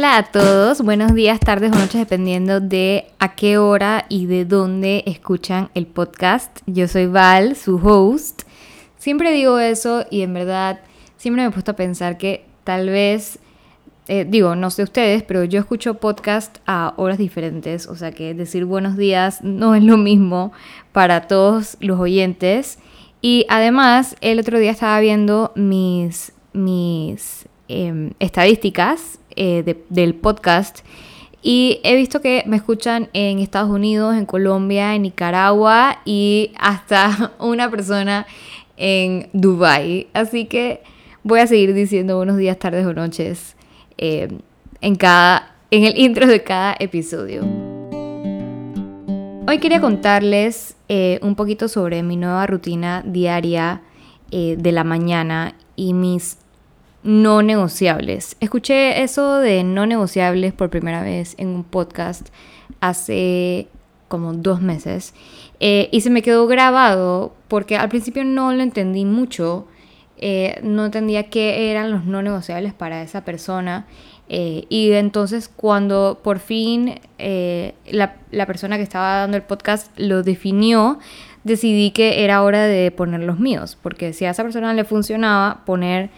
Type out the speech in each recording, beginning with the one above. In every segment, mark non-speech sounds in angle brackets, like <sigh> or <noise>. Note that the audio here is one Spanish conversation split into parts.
Hola a todos, buenos días, tardes o noches, dependiendo de a qué hora y de dónde escuchan el podcast. Yo soy Val, su host. Siempre digo eso y en verdad siempre me he puesto a pensar que tal vez, eh, digo, no sé ustedes, pero yo escucho podcast a horas diferentes, o sea que decir buenos días no es lo mismo para todos los oyentes. Y además, el otro día estaba viendo mis, mis em, estadísticas eh, del podcast. Y he visto que me escuchan en Estados Unidos, en Colombia, en Nicaragua y hasta <laughs> una persona en Dubai. Así que voy a seguir diciendo buenos días, tardes o noches eh, en, cada, en el intro de cada episodio. Hoy quería contarles eh, un poquito sobre mi nueva rutina diaria de la mañana y mis no negociables. Escuché eso de no negociables por primera vez en un podcast hace como dos meses eh, y se me quedó grabado porque al principio no lo entendí mucho, eh, no entendía qué eran los no negociables para esa persona eh, y entonces cuando por fin la, la persona que estaba dando el podcast lo definió, decidí que era hora de poner los míos, porque si a esa persona le funcionaba poner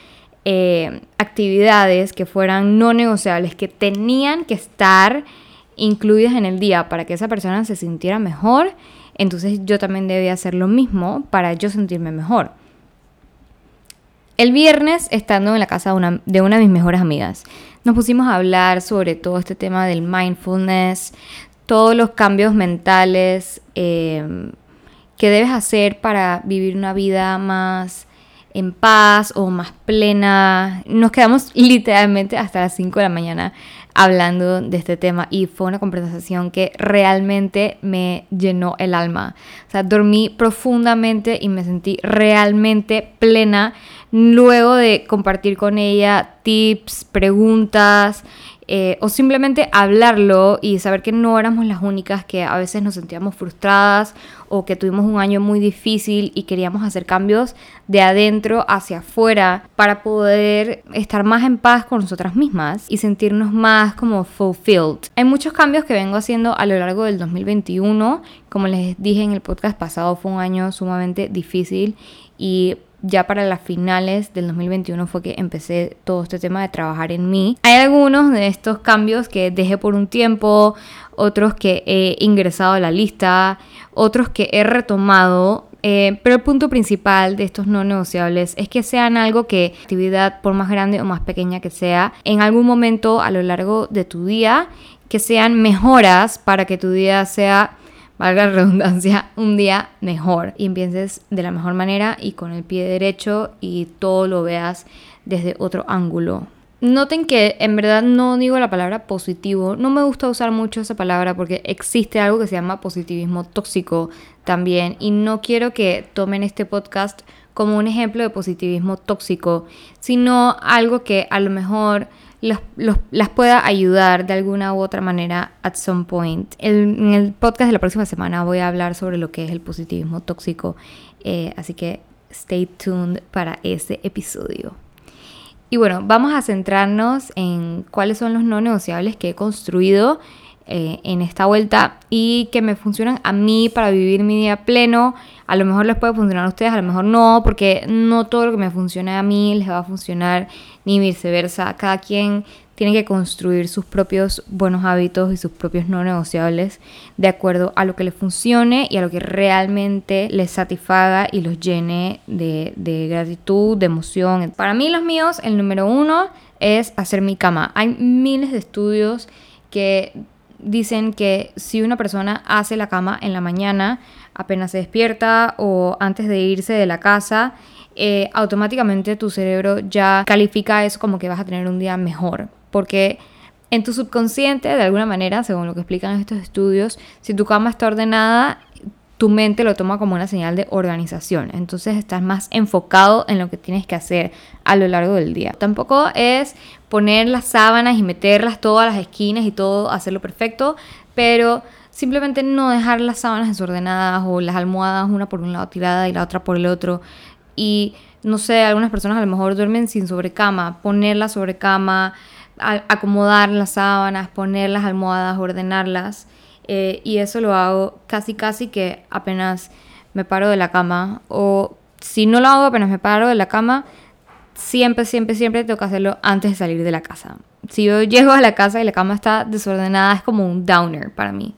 eh, actividades que fueran no negociables, que tenían que estar incluidas en el día para que esa persona se sintiera mejor, entonces yo también debía hacer lo mismo para yo sentirme mejor. El viernes, estando en la casa de una, de una de mis mejores amigas, nos pusimos a hablar sobre todo este tema del mindfulness, todos los cambios mentales eh, que debes hacer para vivir una vida más en paz o más plena. Nos quedamos <laughs> literalmente hasta las 5 de la mañana hablando de este tema y fue una conversación que realmente me llenó el alma. O sea, dormí profundamente y me sentí realmente plena luego de compartir con ella tips, preguntas, eh, o simplemente hablarlo y saber que no éramos las únicas que a veces nos sentíamos frustradas o que tuvimos un año muy difícil y queríamos hacer cambios de adentro hacia afuera para poder estar más en paz con nosotras mismas y sentirnos más como fulfilled. Hay muchos cambios que vengo haciendo a lo largo del 2021. Como les dije en el podcast pasado, fue un año sumamente difícil y ya para las finales del 2021 fue que empecé todo este tema de trabajar en mí. Hay algunos de estos cambios que dejé por un tiempo, otros que he ingresado a la lista, otros que he retomado. Eh, pero el punto principal de estos no negociables es que sean algo que, actividad por más grande o más pequeña que sea, en algún momento a lo largo de tu día, que sean mejoras para que tu día sea valga la redundancia, un día mejor y empieces de la mejor manera y con el pie derecho y todo lo veas desde otro ángulo. Noten que en verdad no digo la palabra positivo, no me gusta usar mucho esa palabra porque existe algo que se llama positivismo tóxico también y no quiero que tomen este podcast como un ejemplo de positivismo tóxico, sino algo que a lo mejor las pueda ayudar de alguna u otra manera at some point. en el podcast de la próxima semana voy a hablar sobre lo que es el positivismo tóxico, eh, así que stay tuned para ese episodio. Y bueno, vamos a centrarnos en cuáles son los no negociables que he construido eh, en esta vuelta y que me funcionan a mí para vivir mi día pleno. A lo mejor les puede funcionar a ustedes, a lo mejor no, porque no todo lo que me funcione a mí les va a funcionar ni viceversa. Cada quien tiene que construir sus propios buenos hábitos y sus propios no negociables de acuerdo a lo que les funcione y a lo que realmente les satisfaga y los llene de, de gratitud, de emoción. Para mí los míos, el número uno es hacer mi cama. Hay miles de estudios que dicen que si una persona hace la cama en la mañana, apenas se despierta o antes de irse de la casa, eh, automáticamente tu cerebro ya califica eso como que vas a tener un día mejor. Porque en tu subconsciente, de alguna manera, según lo que explican estos estudios, si tu cama está ordenada, tu mente lo toma como una señal de organización. Entonces estás más enfocado en lo que tienes que hacer a lo largo del día. Tampoco es poner las sábanas y meterlas todas las esquinas y todo, hacerlo perfecto, pero simplemente no dejar las sábanas desordenadas o las almohadas una por un lado tirada y la otra por el otro. Y no sé, algunas personas a lo mejor duermen sin sobrecama, ponerla sobrecama acomodar las sábanas, poner las almohadas, ordenarlas. Eh, y eso lo hago casi casi que apenas me paro de la cama. O si no lo hago apenas me paro de la cama, siempre, siempre, siempre tengo que hacerlo antes de salir de la casa. Si yo llego a la casa y la cama está desordenada, es como un downer para mí.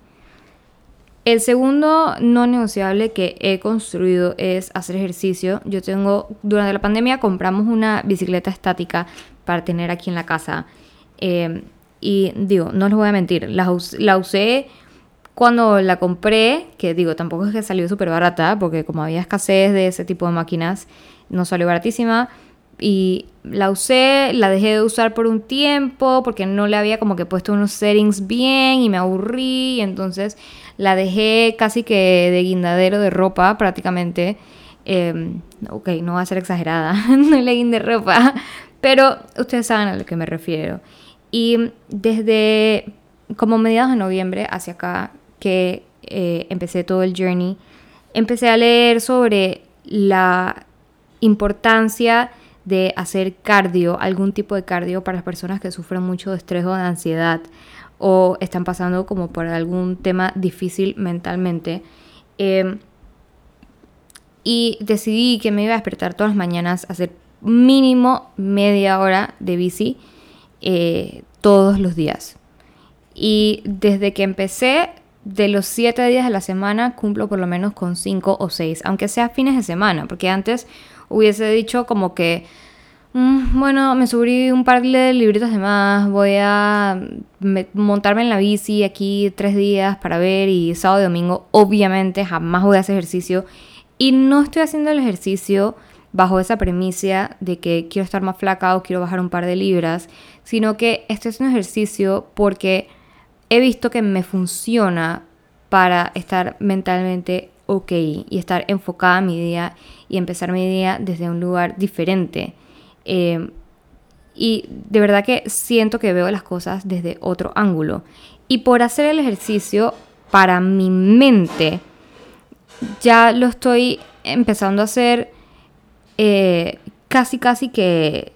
El segundo no negociable que he construido es hacer ejercicio. Yo tengo, durante la pandemia compramos una bicicleta estática para tener aquí en la casa. Eh, y digo, no les voy a mentir, la, la usé cuando la compré, que digo, tampoco es que salió súper barata, porque como había escasez de ese tipo de máquinas, no salió baratísima y la usé, la dejé de usar por un tiempo porque no le había como que puesto unos settings bien y me aburrí, y entonces la dejé casi que de guindadero de ropa prácticamente. Em, ok, no va a ser exagerada, <laughs> no le guinde ropa, pero ustedes saben a lo que me refiero. Y desde como mediados de noviembre hacia acá que eh, empecé todo el journey, empecé a leer sobre la importancia de hacer cardio, algún tipo de cardio para las personas que sufren mucho de estrés o de ansiedad o están pasando como por algún tema difícil mentalmente. Em, y decidí que me iba a despertar todas las mañanas a hacer mínimo media hora de bici eh, todos los días. Y desde que empecé, de los siete días de la semana, cumplo por lo menos con cinco o seis, aunque sea fines de semana, porque antes hubiese dicho como que, mm, bueno, me subí un par de libritos de más, voy a montarme en la bici aquí tres días para ver y sábado y domingo obviamente jamás voy a hacer ejercicio y no estoy haciendo el ejercicio bajo esa premisa de que quiero estar más flaca o quiero bajar un par de libras, sino que estoy haciendo ejercicio porque he visto que me funciona para estar mentalmente ok y estar enfocada en mi día y empezar mi día desde un lugar diferente. Eh, y de verdad que siento que veo las cosas desde otro ángulo. Y por hacer el ejercicio para mi mente, ya lo estoy empezando a hacer eh, casi, casi que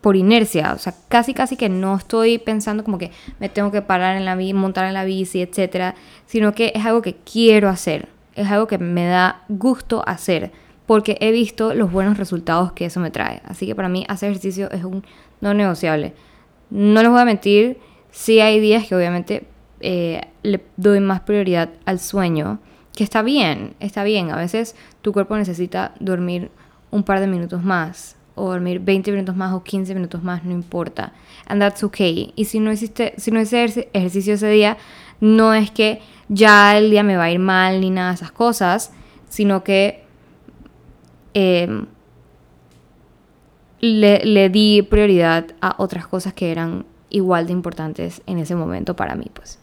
por inercia, o sea, casi casi que no estoy pensando como que me tengo que parar en la bici, montar en la bici, etcétera, sino que es algo que quiero hacer es algo que me da gusto hacer porque he visto los buenos resultados que eso me trae. Así que para mí hacer ejercicio es un no negociable. No les voy a mentir, sí hay días que obviamente eh, le doy más prioridad al sueño, que está bien, está bien. A veces tu cuerpo necesita dormir un par de minutos más, o dormir 20 minutos más o 15 minutos más, no importa. And that's okay. Y si no hiciste, si no hice ejercicio ese día, no es que ya el día me va a ir mal ni nada de esas cosas, sino que em, le, le, di prioridad a otras cosas que eran igual de importantes en ese momento para mí, pues.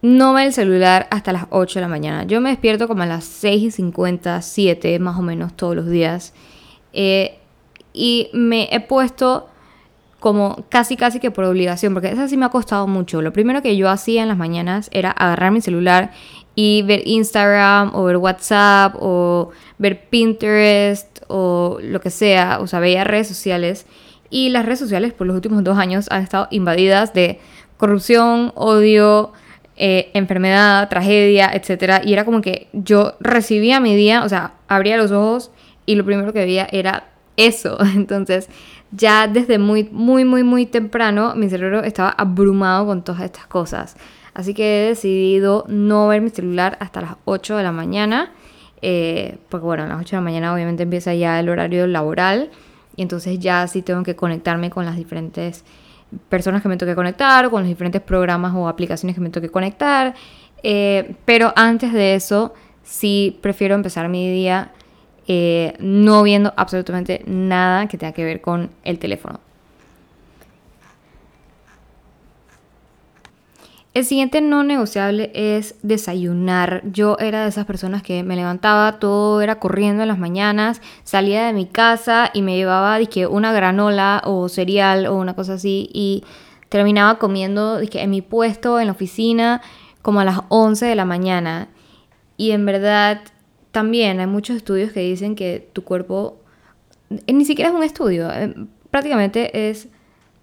No ve el celular hasta las 8 de la mañana. Yo me despierto como a las 6 y 50, 7 más o menos todos los días. Eh, y me he puesto como casi casi que por obligación, porque eso sí me ha costado mucho. Lo primero que yo hacía en las mañanas era agarrar mi celular y ver Instagram o ver WhatsApp o ver Pinterest o lo que sea, o sea, veía redes sociales y las redes sociales por los últimos dos años han estado invadidas de corrupción, odio, eh, enfermedad, tragedia, etc. Y era como que yo recibía mi día, o sea, abría los ojos y lo primero que veía era eso. <laughs> Entonces, ya desde muy, muy, muy, muy temprano, mi cerebro estaba abrumado con todas estas cosas. Así que he decidido no ver mi celular hasta las 8 de la mañana. Eh, porque bueno, a las 8 de la mañana obviamente empieza ya el horario laboral. Y entonces ya sí tengo que conectarme con las diferentes personas que me toque conectar, con los diferentes programas o aplicaciones que me toque conectar. Eh, pero antes de eso, sí prefiero empezar mi día eh, no viendo absolutamente nada que tenga que ver con el teléfono. El siguiente no negociable es desayunar. Yo era de esas personas que me levantaba, todo era corriendo en las mañanas, salía de mi casa y me llevaba dije, una granola o cereal o una cosa así y terminaba comiendo en mi puesto, en la oficina, como a las 11 de la mañana. Y en verdad también hay muchos estudios que dicen que tu cuerpo, eh, ni siquiera es un estudio, eh, prácticamente es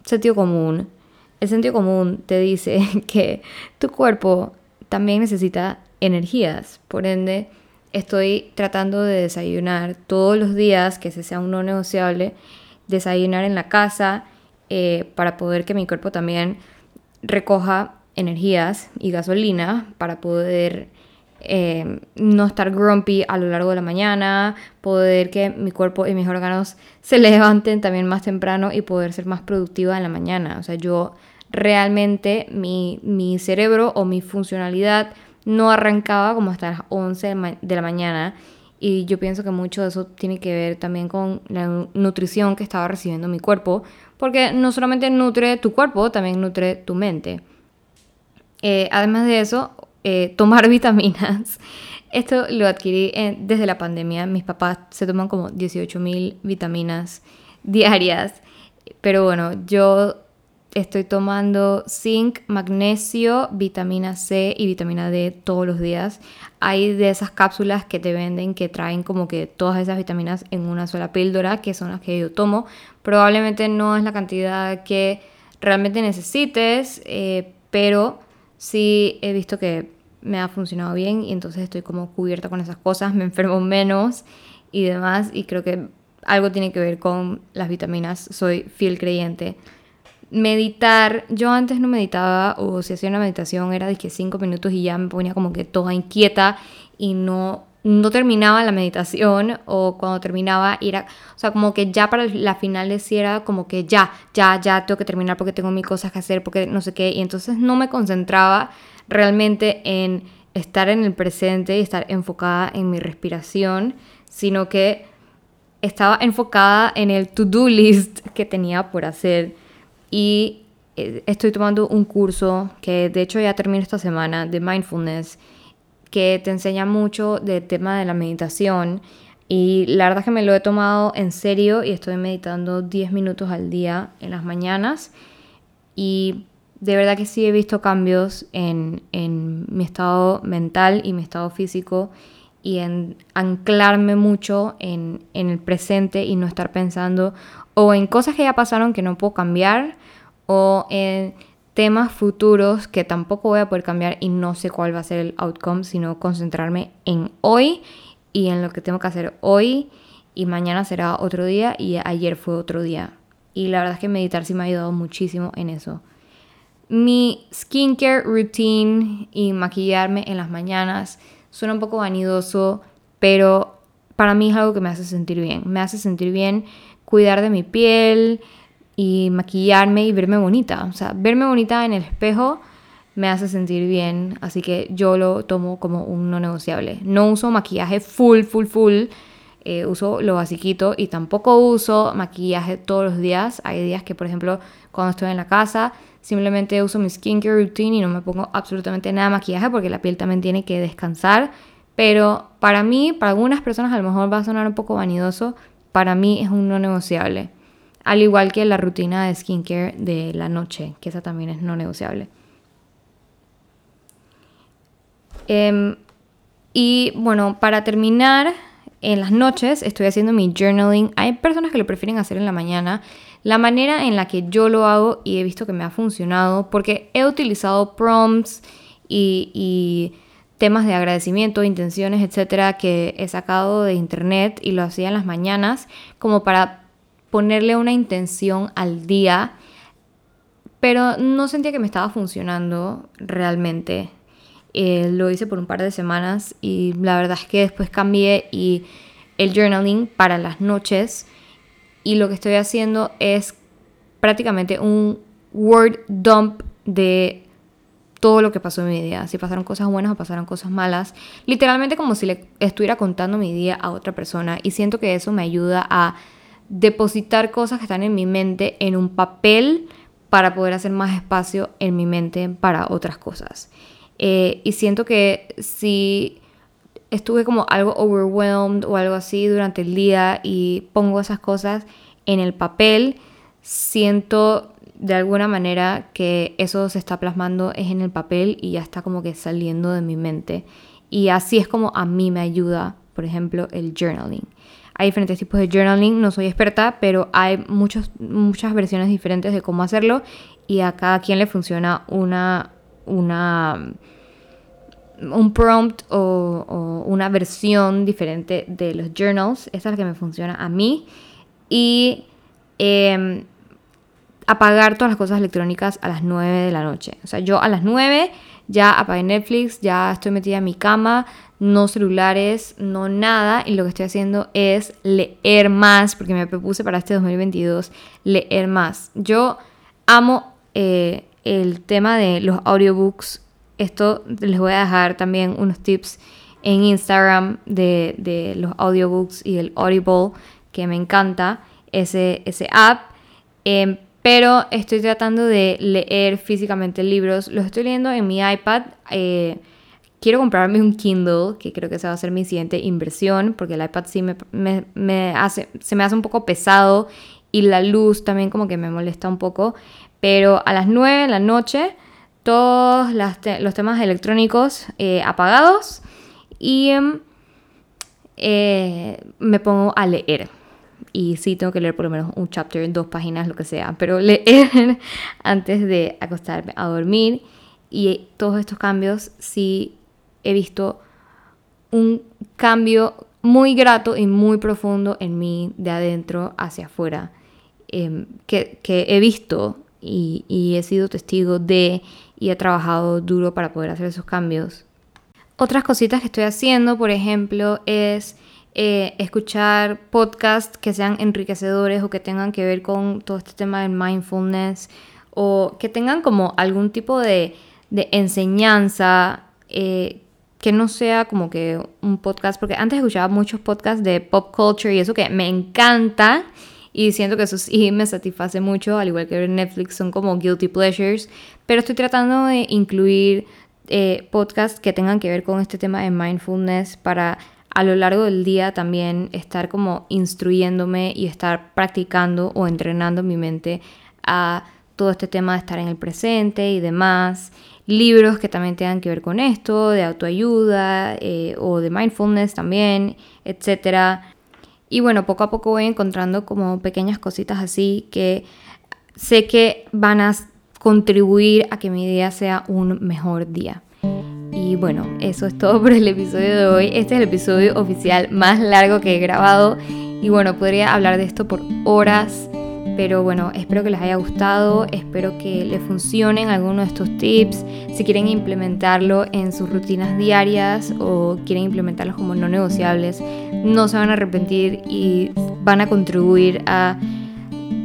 sentido común. El sentido común te dice <laughs> que tu cuerpo también necesita energías, por ende estoy tratando de desayunar todos los días, que ese sea un no negociable, desayunar en la casa eh, para poder que mi cuerpo también recoja energías y gasolina para poder eh, no estar grumpy a lo largo de la mañana, poder que mi cuerpo y mis órganos <laughs> se levanten también más temprano y poder ser más productiva en la mañana. O sea, yo realmente mi, mi cerebro o mi funcionalidad no arrancaba como hasta las 11 de la mañana y yo pienso que mucho de eso tiene que ver también con la nutrición que estaba recibiendo mi cuerpo, porque no solamente nutre tu cuerpo, también nutre tu mente. Eh, además de eso, eh, tomar <laughs> vitaminas. Esto lo adquirí desde la pandemia. Mis papás se toman como 18.000 vitaminas diarias. Pero bueno, yo estoy tomando zinc, magnesio, vitamina C y vitamina D todos los días. Hay de esas cápsulas que te venden que traen como que todas esas vitaminas en una sola píldora, que son las que yo tomo. Probablemente no es la cantidad que realmente necesites, eh, pero sí he visto que me ha funcionado bien y entonces estoy como cubierta con esas cosas, me enfermo menos y demás y creo que algo tiene que ver con las vitaminas, soy fiel creyente. Meditar, yo antes no meditaba o si hacía una meditación era de que cinco minutos y ya me ponía como que toda inquieta y no, no terminaba la meditación o cuando terminaba era, o sea, como que ya para la final decía como que ya, ya, ya tengo que terminar porque tengo mis cosas que hacer, porque no sé qué, y entonces no me concentraba realmente en estar en el presente y estar enfocada en mi respiración, sino que estaba enfocada en el to-do list que tenía por hacer. Y eh, estoy tomando un curso que de hecho ya termino esta semana de mindfulness que te enseña mucho del tema de la meditación. Y la verdad es que me lo he tomado en serio y estoy meditando 10 minutos al día en las mañanas. Y de verdad que sí he visto cambios en, en mi estado mental y mi estado físico y en anclarme mucho en, en, el presente y no estar pensando o en cosas que ya pasaron que no puedo cambiar o en temas futuros que tampoco voy a poder cambiar y no sé cuál va a ser el outcome, sino concentrarme en hoy y en lo que tengo que hacer hoy y mañana será otro día y ayer fue otro día. Y la verdad es que meditar sí me ha ayudado muchísimo en eso. Mi skincare routine y maquillarme en las mañanas suena un poco vanidoso, pero para mí es algo que me hace sentir bien. Me hace sentir bien cuidar de mi piel, y maquillarme y verme bonita. O sea, verme bonita en el espejo me hace sentir bien, así que yo lo tomo como un no negociable. No uso maquillaje full, full, full. Eh, uso lo basiquito y tampoco uso maquillaje todos los días. Hay días que, por ejemplo, cuando estoy en la casa, simplemente uso mi skincare routine y no me pongo absolutamente nada de maquillaje porque la piel también tiene que descansar. Pero para mí, para algunas personas a lo mejor va a sonar un poco vanidoso, para mí es un no negociable. Al igual que la rutina de skincare de la noche, que esa también es no negociable. Em, y bueno, para terminar, en las noches estoy haciendo mi journaling. Hay personas que lo prefieren hacer en la mañana. La manera en la que yo lo hago y he visto que me ha funcionado, porque he utilizado prompts y, y temas de agradecimiento, intenciones, etcétera, que he sacado de internet y lo hacía en las mañanas, como para ponerle una intención al día, pero no sentía que me estaba funcionando realmente. Eh, lo hice por un par de semanas y la verdad es que después cambié y el journaling para las noches y lo que estoy haciendo es prácticamente un word dump de todo lo que pasó en mi día. Si pasaron cosas buenas o pasaron cosas malas. Literalmente como si le estuviera contando mi día a otra persona. Y siento que eso me ayuda a depositar cosas que están en mi mente en un papel para poder hacer más espacio en mi mente para otras cosas. Eh, y siento que si estuve como algo overwhelmed o algo así durante el día y pongo esas cosas en el papel, siento de alguna manera que eso se está plasmando es en el papel y ya está como que saliendo de mi mente. Y así es como a mí me ayuda, por ejemplo, el journaling. Hay diferentes tipos de journaling, no soy experta, pero hay muchos, muchas versiones diferentes de cómo hacerlo y a cada quien le funciona una, una un prompt o, una versión diferente de los journals. Esta es la que me funciona a mí. Y em, apagar todas las cosas electrónicas a las 9 de la noche. O sea, yo a las 9 ya apagué Netflix, ya estoy metida en mi cama, no celulares, no nada. Y lo que estoy haciendo es leer más, porque me propuse para este 2022 leer más. Yo amo eh, el tema de los audiobooks esto les voy a dejar también unos tips en Instagram de, los audiobooks y el Audible, que me encanta ese, ese app. Em, pero estoy tratando de leer físicamente libros. Los estoy leyendo en mi iPad. Eh, quiero comprarme un Kindle, que creo que esa va a ser mi siguiente inversión, porque el iPad sí me, hace, se me hace un poco pesado y la luz también como que me molesta un poco. Pero a las 9 de la noche todos los temas electrónicos eh, apagados y em, eh, me pongo a leer. Y sí, tengo que leer por lo menos un chapter, dos páginas, lo que sea, pero <laughs> leer antes de acostarme a dormir. Y todos estos cambios sí he visto un cambio muy grato y muy profundo en mí de adentro hacia afuera, em, que, que, he visto y, y he sido testigo de y he trabajado duro para poder hacer esos cambios. Otras cositas que estoy haciendo, por ejemplo, es eh, escuchar podcasts que sean enriquecedores o que tengan que ver con todo este tema del mindfulness o que tengan como algún tipo de, enseñanza eh, que no sea como que un podcast, porque antes escuchaba muchos podcasts de pop culture y eso que me encanta y siento que eso sí me satisface mucho, al igual que Netflix, son como guilty pleasures, pero estoy tratando de incluir eh, podcasts que tengan que ver con este tema de mindfulness para a lo largo del día también estar como instruyéndome y estar practicando o entrenando mi mente a todo este tema de estar en el presente y demás. Libros que también tengan que ver con esto, de autoayuda eh, o de mindfulness también, etcétera. Y bueno, poco a poco voy encontrando como pequeñas cositas así que sé que van a contribuir a que mi día sea un mejor día. Y bueno, eso es todo por el episodio de hoy. Este es el episodio oficial más largo que he grabado. Y bueno, podría hablar de esto por horas. Pero bueno, espero que les haya gustado, espero que les funcionen algunos de estos tips. Si quieren implementarlo en sus rutinas diarias o quieren implementarlos como no negociables, no se van a arrepentir y van a contribuir a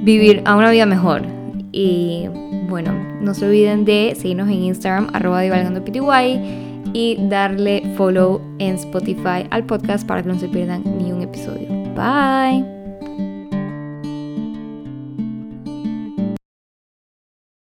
vivir a una vida mejor. Y bueno, no se olviden de seguirnos en Instagram, arroba y darle follow en Spotify al podcast para que no se pierdan ni un episodio. Bye.